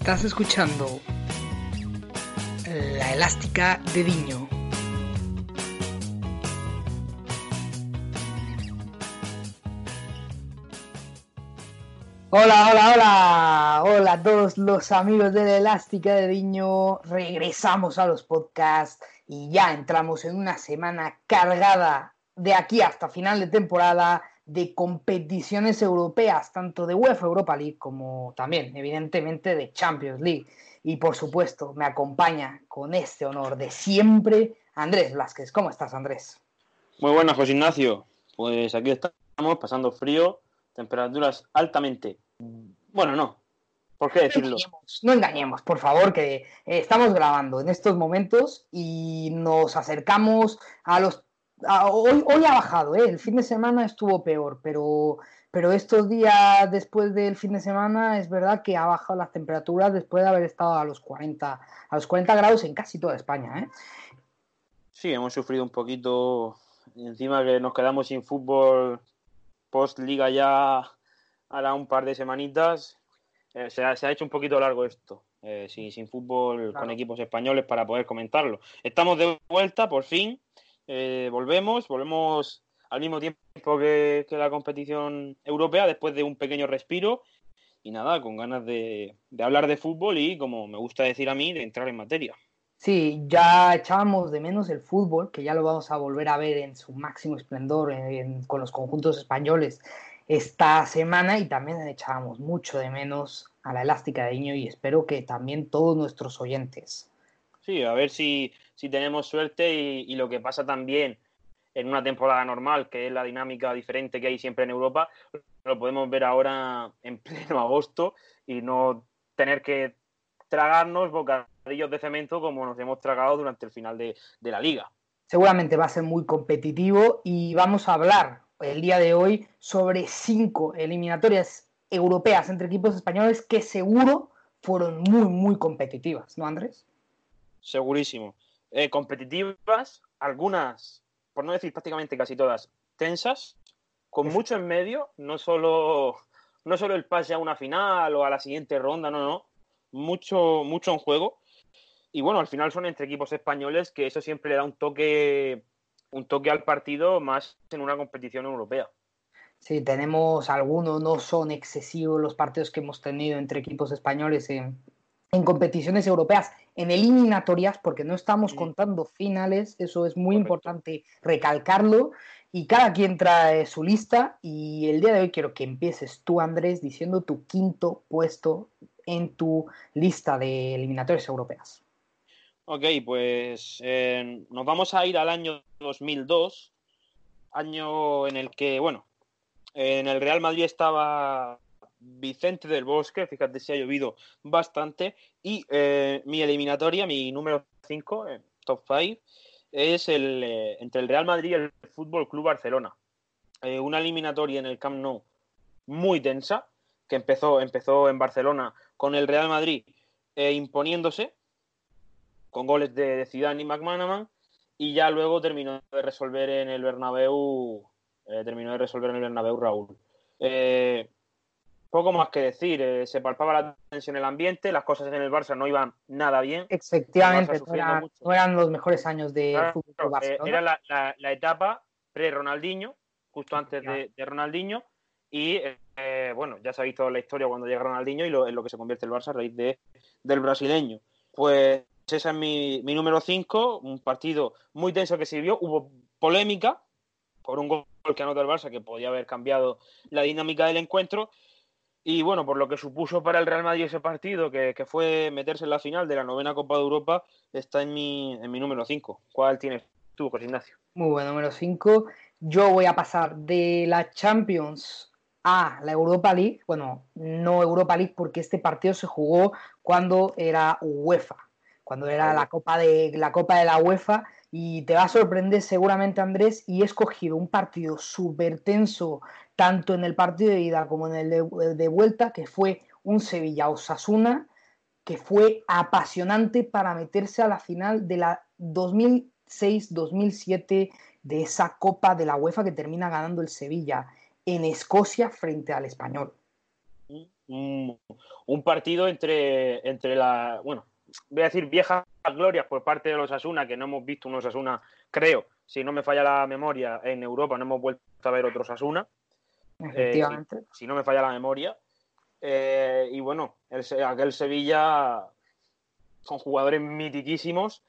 Estás escuchando La Elástica de Diño. Hola, hola, hola. Hola a todos los amigos de La Elástica de Diño. Regresamos a los podcasts y ya entramos en una semana cargada de aquí hasta final de temporada de competiciones europeas, tanto de UEFA Europa League como también, evidentemente, de Champions League. Y por supuesto, me acompaña con este honor de siempre Andrés Vázquez. ¿Cómo estás, Andrés? Muy buenas, José Ignacio. Pues aquí estamos pasando frío, temperaturas altamente. Bueno, no. ¿Por qué decirlo? No engañemos, no engañemos, por favor, que eh, estamos grabando en estos momentos y nos acercamos a los hoy, hoy ha bajado, ¿eh? el fin de semana estuvo peor, pero, pero estos días después del fin de semana es verdad que ha bajado las temperaturas después de haber estado a los 40, a los 40 grados en casi toda España. ¿eh? Sí, hemos sufrido un poquito, encima que nos quedamos sin fútbol post liga ya ahora un par de semanitas, eh, se, ha, se, ha, hecho un poquito largo esto. Eh, sin, sin, fútbol claro. con equipos españoles para poder comentarlo. Estamos de vuelta, por fin, eh, volvemos, volvemos al mismo tiempo que, que, la competición europea, después de un pequeño respiro. Y nada, con ganas de, de, hablar de fútbol y, como me gusta decir a mí, de entrar en materia. Sí, ya echábamos de menos el fútbol, que ya lo vamos a volver a ver en su máximo esplendor en, en, con los conjuntos españoles esta semana y también echábamos mucho de menos a la elástica de Niño y espero que también todos nuestros oyentes. Sí, a ver si, si tenemos suerte y, y, lo que pasa también en una temporada normal, que es la dinámica diferente que hay siempre en Europa, lo podemos ver ahora en pleno agosto y no tener que tragarnos bocadillos de cemento como nos hemos tragado durante el final de, de la liga. Seguramente va a ser muy competitivo y vamos a hablar el día de hoy sobre cinco eliminatorias europeas entre equipos españoles que seguro fueron muy, muy competitivas, ¿no, Andrés? Segurísimo. Eh, competitivas, algunas, por no decir prácticamente casi todas, tensas, con mucho en medio, no solo, no solo el pase a una final o a la siguiente ronda, no, no, mucho, mucho en juego. Y bueno, al final son entre equipos españoles que eso siempre le da un toque un toque al partido más en una competición europea. Sí, tenemos algunos, no son excesivos los partidos que hemos tenido entre equipos españoles en, en competiciones europeas, en eliminatorias, porque no estamos sí. contando finales, eso es muy Correcto. importante recalcarlo, y cada quien trae su lista, y el día de hoy quiero que empieces tú, Andrés, diciendo tu quinto puesto en tu lista de eliminatorias europeas. Ok, pues eh, nos vamos a ir al año 2002, año en el que, bueno, en el Real Madrid estaba Vicente del Bosque, fíjate si ha llovido bastante, y eh, mi eliminatoria, mi número 5, eh, top 5, es el, eh, entre el Real Madrid y el Fútbol Club Barcelona. Una eliminatoria en el Camp Nou muy tensa, que empezó, empezó en Barcelona con el Real Madrid imponiéndose, con goles de, de Zidane y McManaman, y ya luego terminó de resolver en el Bernabéu, terminó de resolver en el Bernabéu Raúl. Poco más que decir, eh, se palpaba la tensión en el ambiente, las cosas en el Barça no iban nada bien. Efectivamente, no, era, no, eran los mejores años de claro, fútbol Barcelona. Era la, la, la etapa pre-Ronaldinho, justo antes de, de Ronaldinho, y eh, bueno, ya se ha visto la historia cuando llega Ronaldinho y lo, en lo que se convierte el Barça a raíz de, del brasileño. Pues ese es mi, mi número 5, un partido muy tenso que se vio, hubo polémica por un gol que anotó el Barça que podía haber cambiado la dinámica del encuentro y bueno, por lo que supuso para el Real Madrid ese partido, que, que fue meterse en la final de la novena Copa de Europa, está en mi, en mi número 5. ¿Cuál tienes tú, José Ignacio? Muy buen número 5. Yo voy a pasar de la Champions a la Europa League. Bueno, no Europa League porque este partido se jugó cuando era UEFA cuando era la Copa de la Copa de la UEFA y te va a sorprender seguramente Andrés y he escogido un partido súper tenso tanto en el partido de ida como en el de, de vuelta que fue un Sevilla Osasuna que fue apasionante para meterse a la final de la 2006-2007 de esa Copa de la UEFA que termina ganando el Sevilla en Escocia frente al Español. un, partido entre, entre la, bueno, voy a decir viejas glorias por parte de los Asuna, que no hemos visto unos Asuna, creo, si no me falla la memoria, en Europa no hemos vuelto a ver otros Asuna. Efectivamente. Eh, si, no me falla la memoria. Eh, y bueno, aquel Sevilla con jugadores mitiquísimos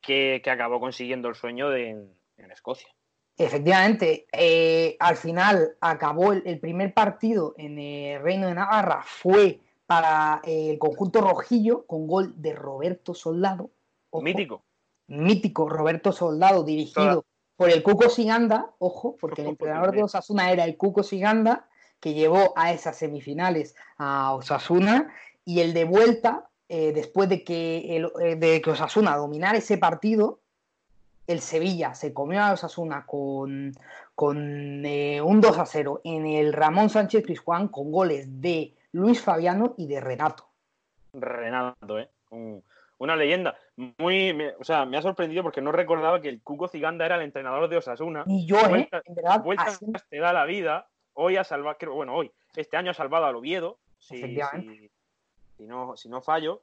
que, acabó consiguiendo el sueño de, en, Escocia. Efectivamente, eh, al final acabó el, primer partido en el Reino de Navarra, fue para el conjunto rojillo con gol de Roberto Soldado. mítico. Mítico Roberto Soldado, dirigido por el Cuco Siganda, ojo, porque el entrenador de Osasuna era el Cuco Siganda, que llevó a esas semifinales a Osasuna, y el de vuelta eh, después de que, el, eh, de que Osasuna dominara ese partido, el Sevilla se comió a Osasuna con, con eh, un 2 a 0 en el Ramón Sánchez Pizjuán con goles de Luis Fabiano y de Renato. Renato, ¿eh? una leyenda. Muy, me, o sea, me ha sorprendido porque no recordaba que el Cuco Ciganda era el entrenador de Osasuna. Y yo, ¿eh? En verdad, te da la vida. Hoy ha salvado, bueno, hoy, este año ha salvado al Oviedo. Efectivamente si no, si no fallo.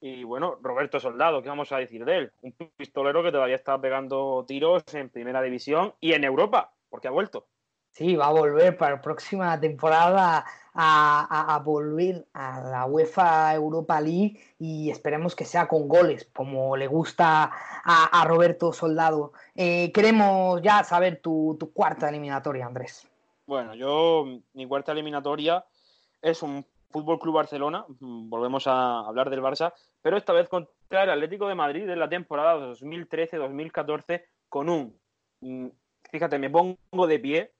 Y bueno, Roberto Soldado, ¿qué vamos a decir de él? Un pistolero que todavía está pegando tiros en primera división y en Europa, porque ha vuelto. Sí, va a volver para la próxima temporada a, volver a la UEFA Europa League y esperemos que sea con goles, como le gusta a, Roberto Soldado. Eh, queremos ya saber tu, tu cuarta eliminatoria, Andrés. Bueno, yo, mi cuarta eliminatoria es un Fútbol Club Barcelona, mm, volvemos a hablar del Barça, pero esta vez contra el Atlético de Madrid de la temporada 2013-2014 con un, mm, fíjate, me pongo de pie,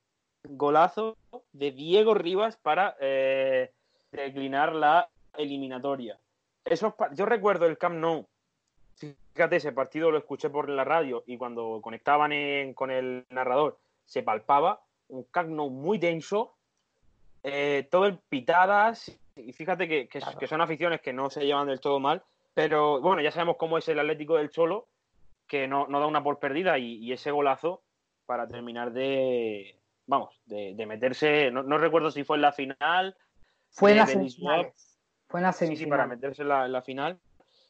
golazo de Diego Rivas para eh, declinar la eliminatoria. Eso, yo recuerdo el Camp Nou, fíjate, ese partido lo escuché por la radio y cuando conectaban con el narrador se palpaba un Camp Nou muy denso, eh, todo el pitadas, y fíjate que, son aficiones que no se llevan del todo mal, pero bueno, ya sabemos cómo es el Atlético del Cholo, que no, da una por perdida y, ese golazo para terminar de, vamos, de, meterse, no, recuerdo si fue en la final. Fue en la semifinal. Fue en la semifinal. Sí, para meterse en la, final.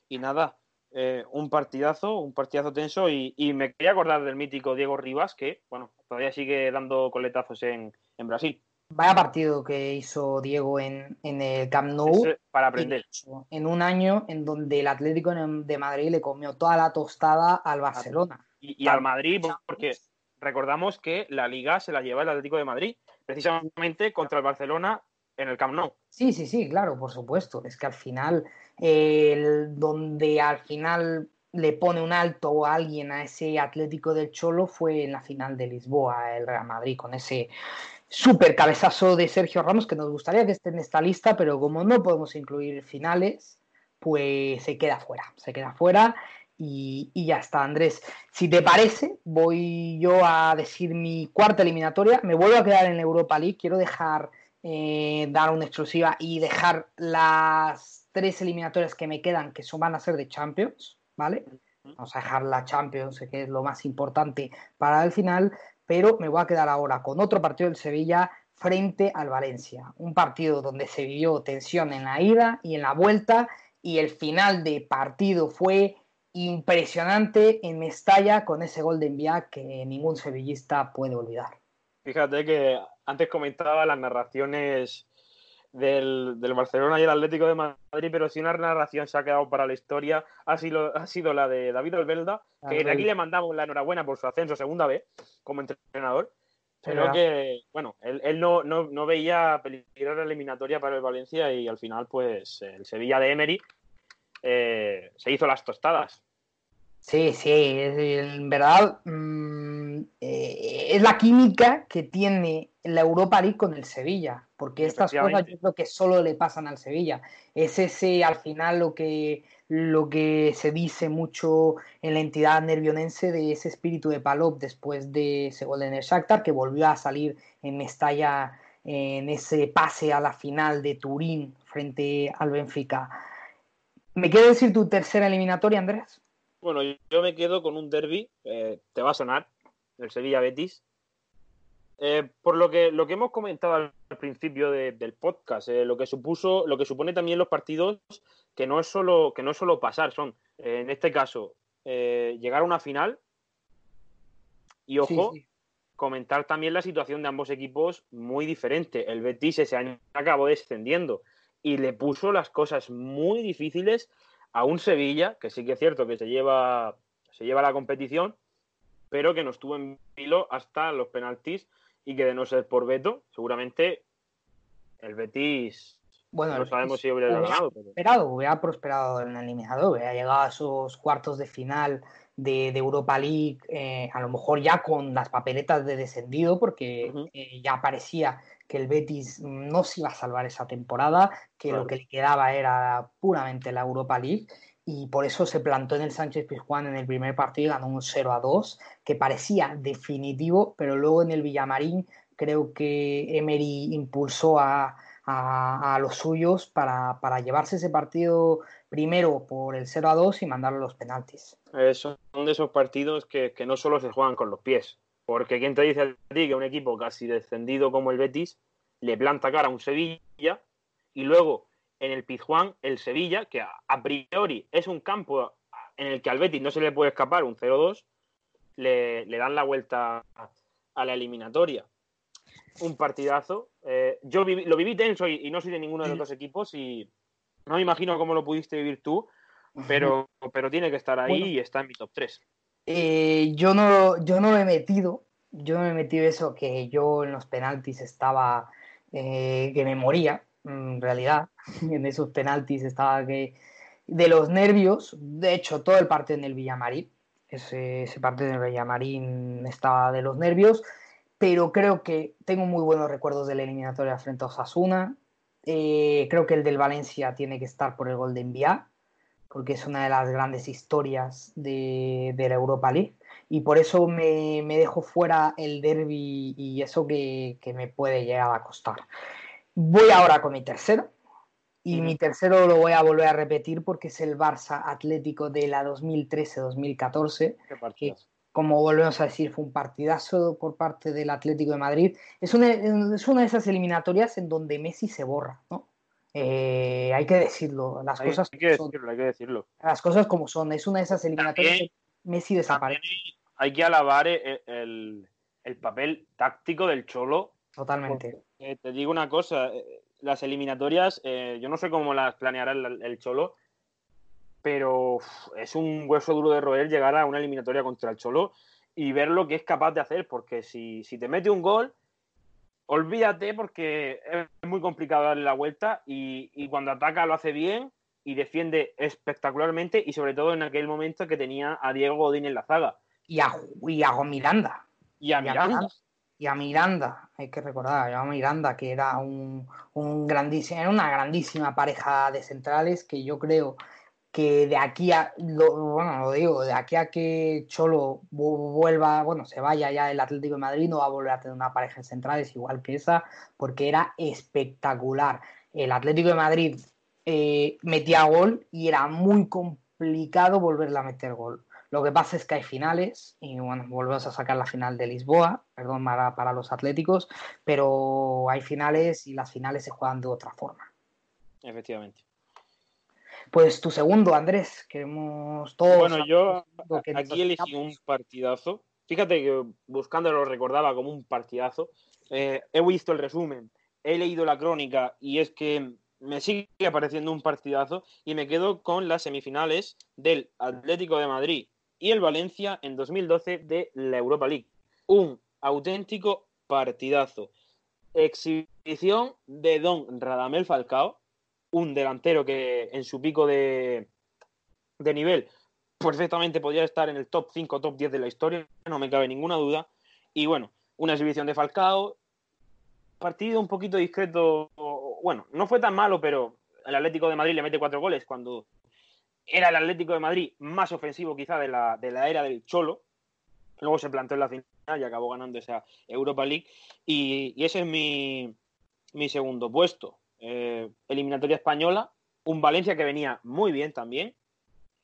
Y nada, eh, un partidazo, un partidazo tenso y, me quería acordar del mítico Diego Rivas, que, bueno, todavía sigue dando coletazos en Brasil. Vaya partido que hizo Diego en, el Camp Nou. para aprender. En un año en donde el Atlético de Madrid le comió toda la tostada al Barcelona. Y, al Madrid, porque recordamos que la liga se la lleva el Atlético de Madrid, precisamente contra el Barcelona en el Camp Nou. Sí, sí, sí, claro, por supuesto. Es que al final, el, donde al final le pone un alto a alguien a ese Atlético del Cholo fue en la final de Lisboa, el Real Madrid, con ese súper cabezazo de Sergio Ramos, que nos gustaría que esté en esta lista, pero como no podemos incluir finales, pues se queda fuera, se queda fuera y, ya está, Andrés. Si te parece, voy yo a decir mi cuarta eliminatoria, me vuelvo a quedar en Europa League, quiero dejar, eh, dar una exclusiva y dejar las tres eliminatorias que me quedan, que son, van a ser de Champions, ¿vale? Vamos a dejar la Champions, que es lo más importante para el final pero me voy a quedar ahora con otro partido del Sevilla frente al Valencia. Un partido donde se vivió tensión en la ida y en la vuelta y el final de partido fue impresionante en Mestalla con ese gol de envía que ningún sevillista puede olvidar. Fíjate que antes comentaba las narraciones del, Barcelona y el Atlético de Madrid, pero si una narración se ha quedado para la historia, ha sido, ha sido la de David Olvelda, que de aquí le mandamos la enhorabuena por su ascenso segunda vez como entrenador. Pero que, bueno, él, no, no, veía peligrar la eliminatoria para el Valencia y al final, pues, el Sevilla de Emery eh, se hizo las tostadas. Sí, sí, en verdad mm, eh, es la química que tiene la Europa League con el Sevilla, porque estas cosas yo creo que solo le pasan al Sevilla. Es ese al final lo que, lo que se dice mucho en la entidad nervionense de ese espíritu de Palop después de ese gol en el Shakhtar, que volvió a salir en Mestalla en ese pase a la final de Turín frente al Benfica. ¿Me quieres decir tu tercera eliminatoria, Andrés? Bueno, yo me quedo con un derby, eh, te va a sonar, el Sevilla Betis. eh, por lo que, lo que hemos comentado al principio del podcast, eh, lo que supuso, lo que supone también los partidos, que no es solo, que no es solo pasar, son, eh, en este caso, llegar a una final y ojo, comentar también la situación de ambos equipos muy diferente. El Betis ese año acabó descendiendo y le puso las cosas muy difíciles a un Sevilla, que sí que es cierto que se lleva, se lleva la competición, pero que no estuvo en vilo hasta los penaltis y que de no ser por Beto, seguramente el Betis bueno, no sabemos si hubiera, ganado. Prosperado, hubiera prosperado en el eliminador, hubiera llegado a esos cuartos de final de, Europa League, eh, a lo mejor ya con las papeletas de descendido, porque eh, ya parecía que el Betis no se iba a salvar esa temporada, que lo que le quedaba era puramente la Europa League y por eso se plantó en el Sánchez Pizjuán en el primer partido y ganó un 0 a 2, que parecía definitivo, pero luego en el Villamarín creo que Emery impulsó a, los suyos para, llevarse ese partido primero por el 0 a 2 y mandarlo a los penaltis. Eh, son de esos partidos que, que, no solo se juegan con los pies, porque quien te dice a ti que un equipo casi descendido como el Betis le planta cara a un Sevilla y luego en el Pizjuán el Sevilla, que a, priori es un campo en el que al Betis no se le puede escapar un 0-2, le, dan la vuelta a la eliminatoria. Un partidazo. Eh, yo lo viví tenso y, no soy de ninguno de los dos equipos y no me imagino cómo lo pudiste vivir tú, pero, pero tiene que estar ahí y está en mi top 3. Eh, yo, no, yo no me he metido, yo no me he metido eso que yo en los penaltis estaba, eh, que me moría, en realidad. En esos penaltis estaba que de los nervios, de hecho, todo el partido en el Villamarín, ese, ese partido en el Villamarín estaba de los nervios, pero creo que tengo muy buenos recuerdos de la eliminatoria frente a Osasuna. Eh, creo que el del Valencia tiene que estar por el gol de Envía, porque es una de las grandes historias de, de la Europa League. Y por eso me, me dejo fuera el derby y eso que, que me puede llegar a costar. Voy ahora con mi tercero. Y mi tercero lo voy a volver a repetir porque es el Barça Atlético de la 2013-2014. Como volvemos a decir, fue un partidazo por parte del Atlético de Madrid. Es una, es una de esas eliminatorias en donde Messi se borra, ¿no? Eh, hay que decirlo, las cosas hay que decirlo, hay que decirlo. Las cosas como son, es una de esas eliminatorias que Messi desaparece. Hay que alabar el, el, el papel táctico del Cholo Totalmente. te digo una cosa, eh, las eliminatorias, eh, yo no sé cómo las planeará el, Cholo, pero es un hueso duro de roer llegar a una eliminatoria contra el Cholo y ver lo que es capaz de hacer, porque si, te mete un gol, olvídate porque es muy complicado darle la vuelta y, cuando ataca lo hace bien y defiende espectacularmente y sobre todo en aquel momento que tenía a Diego Godín en la zaga. Y a, y a Miranda. Y a Miranda y a Miranda, hay que recordar, a Miranda, que era un, grandísimo, era una grandísima pareja de centrales que yo creo que de aquí a, bueno, lo digo, de aquí a que Cholo vuelva, bueno, se vaya ya el Atlético de Madrid, no va a volver a tener una pareja de centrales igual que esa, porque era espectacular. El Atlético de Madrid eh, metía gol y era muy complicado volverle a meter gol. Lo que pasa es que hay finales y bueno, volvemos a sacar la final de Lisboa, perdón, para, para los Atléticos, pero hay finales y las finales se juegan de otra forma. Efectivamente. Pues tu segundo, Andrés, queremos todos. Bueno, yo aquí elegí un partidazo. Fíjate que buscando lo recordaba como un partidazo. Eh, he visto el resumen, he leído la crónica y es que me sigue apareciendo un partidazo y me quedo con las semifinales del Atlético de Madrid y el Valencia en 2012 de la Europa League. Un auténtico partidazo. Exhibición de Don Radamel Falcao, un delantero que en su pico de, de nivel perfectamente podría estar en el top 5, top 10 de la historia, no me cabe ninguna duda. Y bueno, una exhibición de Falcao, partido un poquito discreto, bueno, no fue tan malo, pero el Atlético de Madrid le mete cuatro goles cuando era el Atlético de Madrid más ofensivo quizá de la, de la era del Cholo. Luego se plantó en la final y acabó ganando esa Europa League. Y, ese es mi, segundo puesto. Eh, eliminatoria española, un Valencia que venía muy bien también.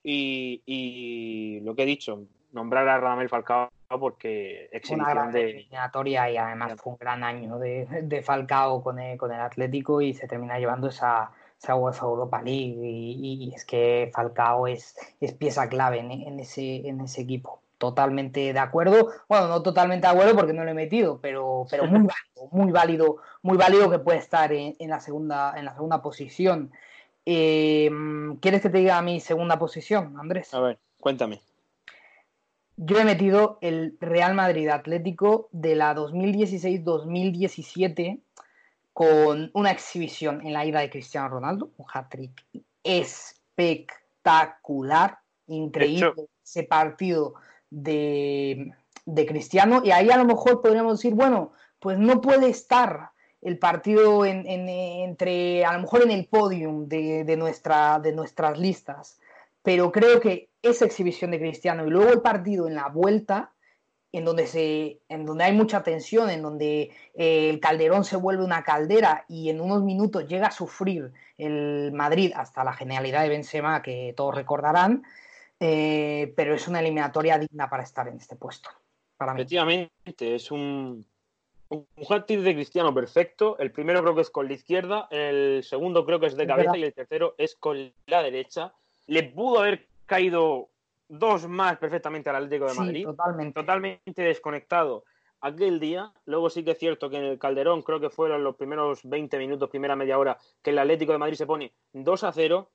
Y, lo que he dicho, nombrar a Radamel Falcao porque una gran de eliminatoria y además fue un gran año de, Falcao con el, con el, Atlético y se termina llevando esa, esa UEFA Europa League y, es que Falcao es, es pieza clave en, ese, en ese equipo. Totalmente de acuerdo. Bueno, no totalmente de acuerdo porque no lo he metido, pero, pero muy válido, muy válido, muy válido que puede estar en, la, segunda, en la segunda posición. Eh, ¿Quieres que te diga mi segunda posición, Andrés? A ver, cuéntame. Yo he metido el Real Madrid Atlético de la 2016-2017 con una exhibición en la ida de Cristiano Ronaldo, un hat-trick espectacular, increíble ese partido de, Cristiano. Y ahí a lo mejor podríamos decir, bueno, pues no puede estar el partido entre, a lo mejor en el podium de, nuestra, de nuestras listas. Pero creo que esa exhibición de Cristiano y luego el partido en la vuelta, en donde, se, en donde hay mucha tensión, en donde eh, el Calderón se vuelve una caldera y en unos minutos llega a sufrir el Madrid hasta la genialidad de Benzema que todos recordarán, eh, pero es una eliminatoria digna para estar en este puesto. Efectivamente, es un, un hat de Cristiano perfecto. El primero creo que es con la izquierda, el segundo creo que es de cabeza y el tercero es con la derecha. Le pudo haber caído dos más perfectamente al Atlético de Madrid. totalmente. totalmente desconectado aquel día. Luego sí que es cierto que en el Calderón, creo que fueron los primeros 20 minutos, primera media hora, que el Atlético de Madrid se pone 2 a 0.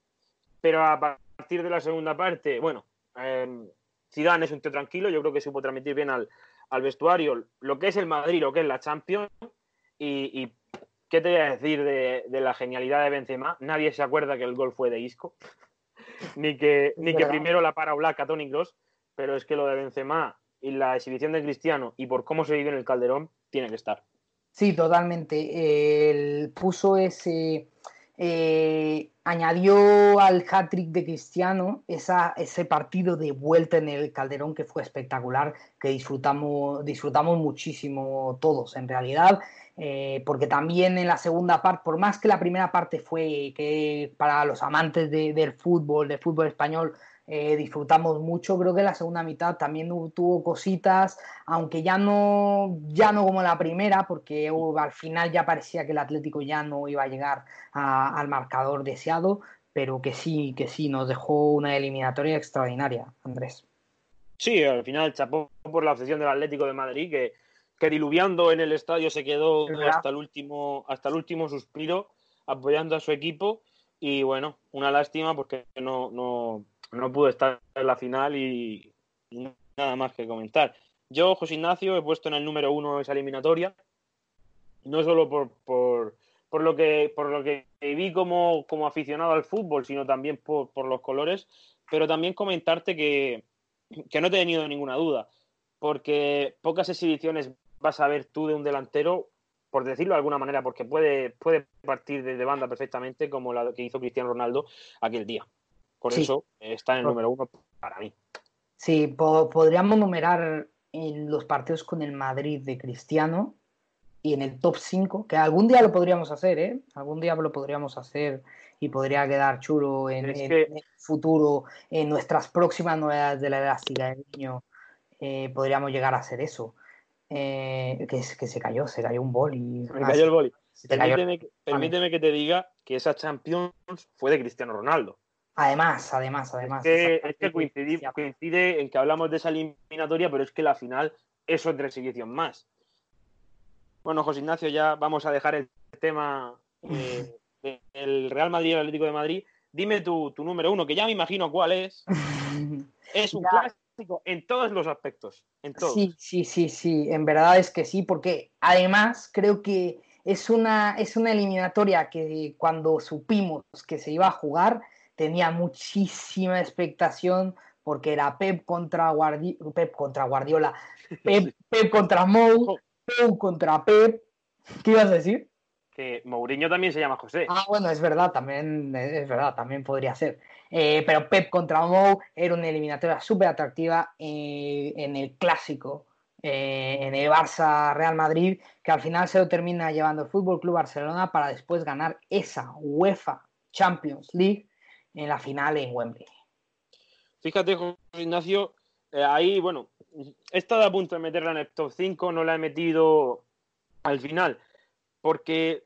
Pero a partir de la segunda parte, bueno, eh, Zidane es un tío tranquilo, yo creo que supo transmitir bien al, vestuario lo que es el Madrid, lo que es la Champions. Y, ¿qué te voy a decir de, la genialidad de Benzema? Nadie se acuerda que el gol fue de Isco, ni que, ni que primero la para Black a Tony Cross, pero es que lo de Benzema y la exhibición de Cristiano y por cómo se vive en el Calderón tiene que estar. Sí, totalmente. Él puso ese eh, añadió al hat-trick de Cristiano ese partido de vuelta en el Calderón que fue espectacular, que disfrutamos, disfrutamos muchísimo todos en realidad, eh, porque también en la segunda parte, por más que la primera parte fue que para los amantes del fútbol, del fútbol español, eh, disfrutamos mucho. Creo que la segunda mitad también tuvo cositas, aunque ya no, ya no como la primera, porque al final ya parecía que el Atlético ya no iba a llegar al marcador deseado, pero que sí, que sí, nos dejó una eliminatoria extraordinaria, Andrés. Sí, al final chapó por la obsesión del Atlético de Madrid, que, que diluviando en el estadio se quedó hasta el último, hasta el último suspiro, apoyando a su equipo. Y bueno, una lástima porque no, no, no pude estar en la final y nada más que comentar. Yo, José Ignacio, he puesto en el número uno esa eliminatoria, no solo por, por, por lo, que, por lo que vi como, como aficionado al fútbol, sino también por, por los colores, pero también comentarte que, que no he tenido ninguna duda, porque pocas exhibiciones vas a ver tú de un delantero, por decirlo de alguna manera, porque puede, puede partir desde banda perfectamente, como la que hizo Cristiano Ronaldo aquel día. Por eso está en el número uno para mí. Sí, podríamos numerar en los partidos con el Madrid de Cristiano y en el top 5, que algún día lo podríamos hacer, ¿eh? Algún día lo podríamos hacer y podría quedar chulo en, el futuro, en nuestras próximas novedades de la elástica del niño, eh, podríamos llegar a hacer eso. Eh, que, que, se cayó, se cayó un boli. Se cayó el boli. permíteme que te diga que esa Champions fue de Cristiano Ronaldo. Además, además, además. Es que, coincide, en que hablamos de esa eliminatoria, pero es que la final es otra exhibición más. Bueno, José Ignacio, ya vamos a dejar el tema eh, del Real Madrid y el Atlético de Madrid. Dime tu, número uno, que ya me imagino cuál es. es un clásico en todos los aspectos. En todos. Sí, sí, sí, sí. En verdad es que sí, porque además creo que es una, es una eliminatoria que cuando supimos que se iba a jugar, tenía muchísima expectación porque era Pep contra, Pep contra Guardiola, Pep, contra Mou, Pep contra Pep. ¿Qué ibas a decir? Que Mourinho también se llama José. Ah, bueno, es verdad, también es verdad, también podría ser. Eh, pero Pep contra Mou era una eliminatoria súper atractiva eh, en el clásico, eh, en el Barça Real Madrid, que al final se lo termina llevando el Fútbol Club Barcelona para después ganar esa UEFA Champions League en la final en Wembley. Fíjate, José Ignacio, Eh, ahí, bueno, he estado a punto de meterla en el top 5, no la he metido al final, porque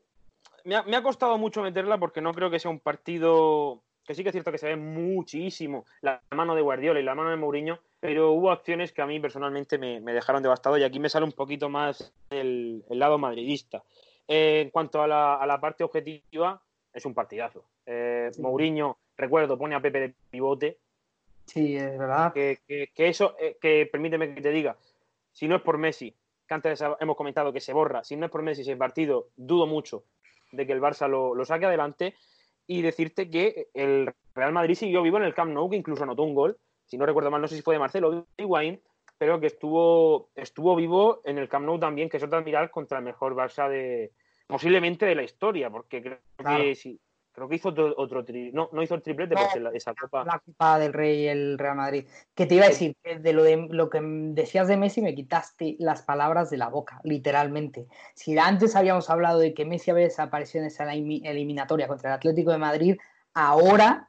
me ha, costado mucho meterla porque no creo que sea un partido que sí que es cierto que se ve muchísimo la mano de Guardiola y la mano de Mourinho, pero hubo acciones que a mí personalmente me, dejaron devastado y aquí me sale un poquito más el, lado madridista. Eh, en cuanto a la, parte objetiva, es un partidazo. Eh, Mourinho, recuerdo, pone a Pepe de pivote. Sí, es verdad. Que, eso, eh, que permíteme que te diga, si no es por Messi, que antes hemos comentado que se borra, si no es por Messi ese partido, dudo mucho de que el Barça lo, saque adelante y decirte que el Real Madrid siguió vivo en el Camp Nou, que incluso anotó un gol, si no recuerdo mal, no sé si fue de Marcelo o de Higuaín, pero que estuvo, estuvo vivo en el Camp Nou también, que es otra admiral contra el mejor Barça de posiblemente de la historia, porque creo que sí, creo que hizo otro, otro no, no hizo el triplete esa copa. La Copa del Rey el Real Madrid. Que te iba a decir, de lo, de lo que decías de Messi me quitaste las palabras de la boca, literalmente. Si antes habíamos hablado de que Messi había desaparecido en esa eliminatoria contra el Atlético de Madrid, ahora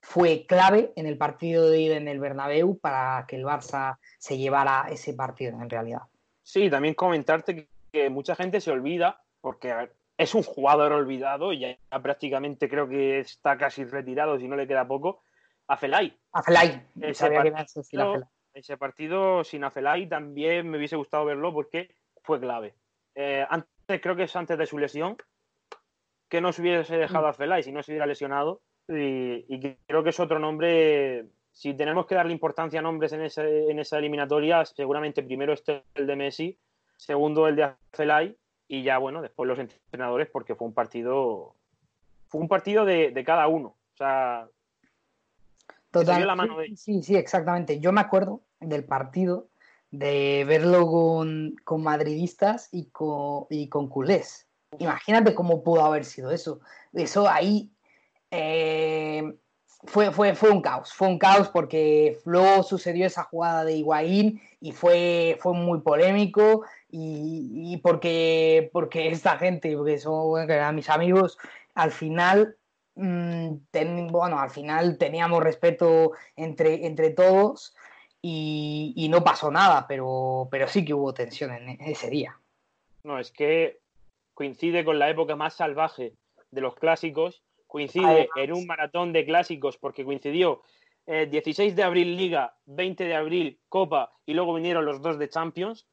fue clave en el partido de ida en el Bernabéu para que el Barça se llevara ese partido en realidad. Sí, también comentarte que mucha gente se olvida, porque es un jugador olvidado y ya prácticamente creo que está casi retirado, si no le queda poco, a Felay. A Felay. Ese, partido, ese partido sin Afelay también me hubiese gustado verlo porque fue clave. Eh, antes, creo que es antes de su lesión, que no se hubiese dejado a Felay si no se hubiera lesionado. Y, creo que es otro nombre. Si tenemos que darle importancia a nombres en, en esa eliminatoria, seguramente primero este el de Messi, segundo el de Afelay y ya, bueno, después los entrenadores, porque fue un partido, fue un partido de, cada uno. O sea, Total, la mano de... Sí, sí, exactamente. Yo me acuerdo del partido de verlo con, madridistas y con, y con culés. Imagínate cómo pudo haber sido eso. Eso ahí eh, fue, fue, fue un caos. Fue un caos porque luego sucedió esa jugada de Higuaín y fue, fue muy polémico y, porque, porque esta gente, porque son eran mis amigos, al final, mm, bueno, al final teníamos respeto entre, entre todos y, no pasó nada, pero, pero sí que hubo tensión en ese día. No, es que coincide con la época más salvaje de los clásicos, coincide en un maratón de clásicos porque coincidió 16 eh, de abril Liga, 20 de abril Copa y luego vinieron los dos de Champions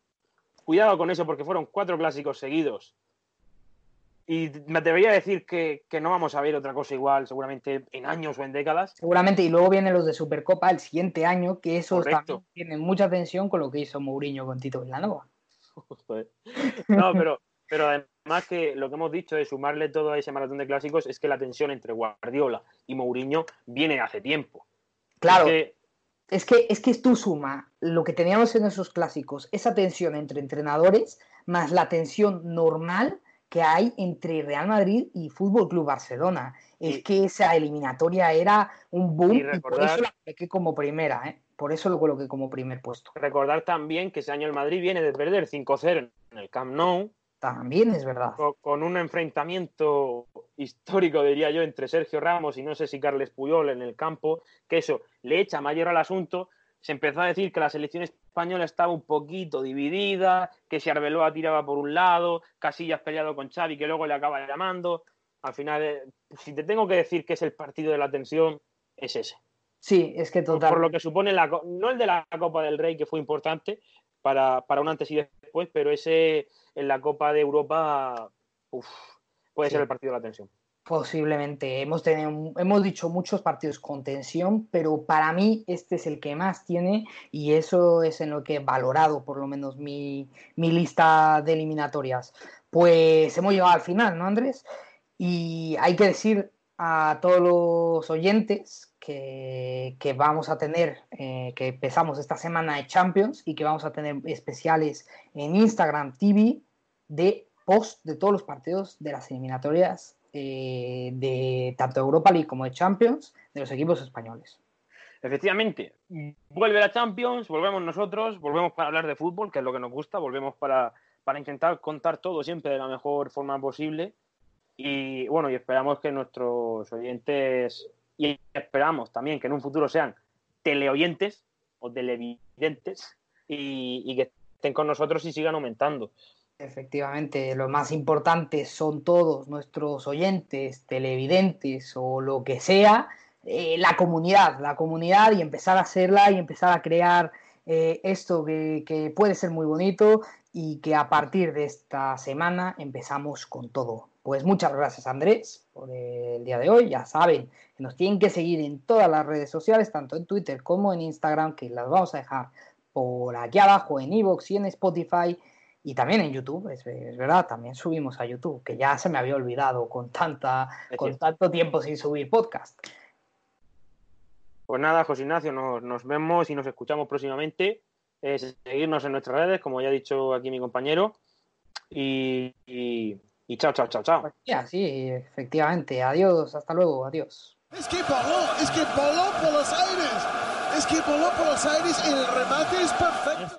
Cuidado con eso porque fueron cuatro clásicos seguidos. Y me atrevería a decir que, no vamos a ver otra cosa igual, seguramente en años o en décadas. Seguramente, y luego vienen los de Supercopa el siguiente año, que esos también tienen mucha tensión con lo que hizo Mourinho con Tito Villanova. no, pero, pero además que lo que hemos dicho de sumarle todo a ese maratón de clásicos es que la tensión entre Guardiola y Mourinho viene hace tiempo. Claro. Es que, es que tú suma lo que teníamos en esos clásicos, esa tensión entre entrenadores, más la tensión normal que hay entre Real Madrid y Fútbol Club Barcelona. Es que esa eliminatoria era un boom y, por eso la coloqué como primera, ¿eh? Por eso lo coloqué como primer puesto. Recordar también que ese año el Madrid viene de perder 5-0 en el Camp Nou. También es verdad. Con, un enfrentamiento histórico, diría yo, entre Sergio Ramos y no sé si Carles Puyol en el campo, que eso le echa mayor al asunto. Se empezó a decir que la selección española estaba un poquito dividida, que si Arbeloa tiraba por un lado, Casillas peleado con Xavi, que luego le acaba llamando. Al final, eh, si te tengo que decir que es el partido de la tensión, es ese. Sí, es que total. Por, lo que supone, la, no el de la Copa del Rey, que fue importante para, para un antes y después, pero ese en la Copa de Europa puede ser el partido de la tensión. Posiblemente. Hemos, tenido, hemos dicho muchos partidos con tensión, pero para mí este es el que más tiene y eso es en lo que he valorado por lo menos mi, lista de eliminatorias. Pues hemos llegado al final, ¿no, Andrés? Y hay que decir a todos los oyentes que, vamos a tener, eh, que empezamos esta semana de Champions y que vamos a tener especiales en Instagram TV de post de todos los partidos de las eliminatorias eh, de tanto Europa League como de Champions de los equipos españoles. Efectivamente, vuelve la Champions, volvemos nosotros, volvemos para hablar de fútbol, que es lo que nos gusta, volvemos para, para intentar contar todo siempre de la mejor forma posible. Y bueno, y esperamos que nuestros oyentes, y esperamos también que en un futuro sean teleoyentes o televidentes y, que estén con nosotros y sigan aumentando. Efectivamente, lo más importante son todos nuestros oyentes, televidentes o lo que sea, eh, la comunidad, la comunidad y empezar a hacerla y empezar a crear eh, esto que, puede ser muy bonito y que a partir de esta semana empezamos con todo. Pues muchas gracias Andrés por el día de hoy. Ya saben que nos tienen que seguir en todas las redes sociales, tanto en Twitter como en Instagram, que las vamos a dejar por aquí abajo en Evox y en Spotify y también en YouTube, es, verdad, también subimos a YouTube, que ya se me había olvidado con, tanta, con tanto tiempo sin subir podcast. Pues nada, José Ignacio, nos, vemos y nos escuchamos próximamente. seguirnos en nuestras redes, como ya ha dicho aquí mi compañero. Y, y, chao, chao, chao, chao. Pues ya, sí, efectivamente. Adiós, hasta luego, adiós. Es que voló, es que voló por los aires. Es que voló por los aires y el remate es perfecto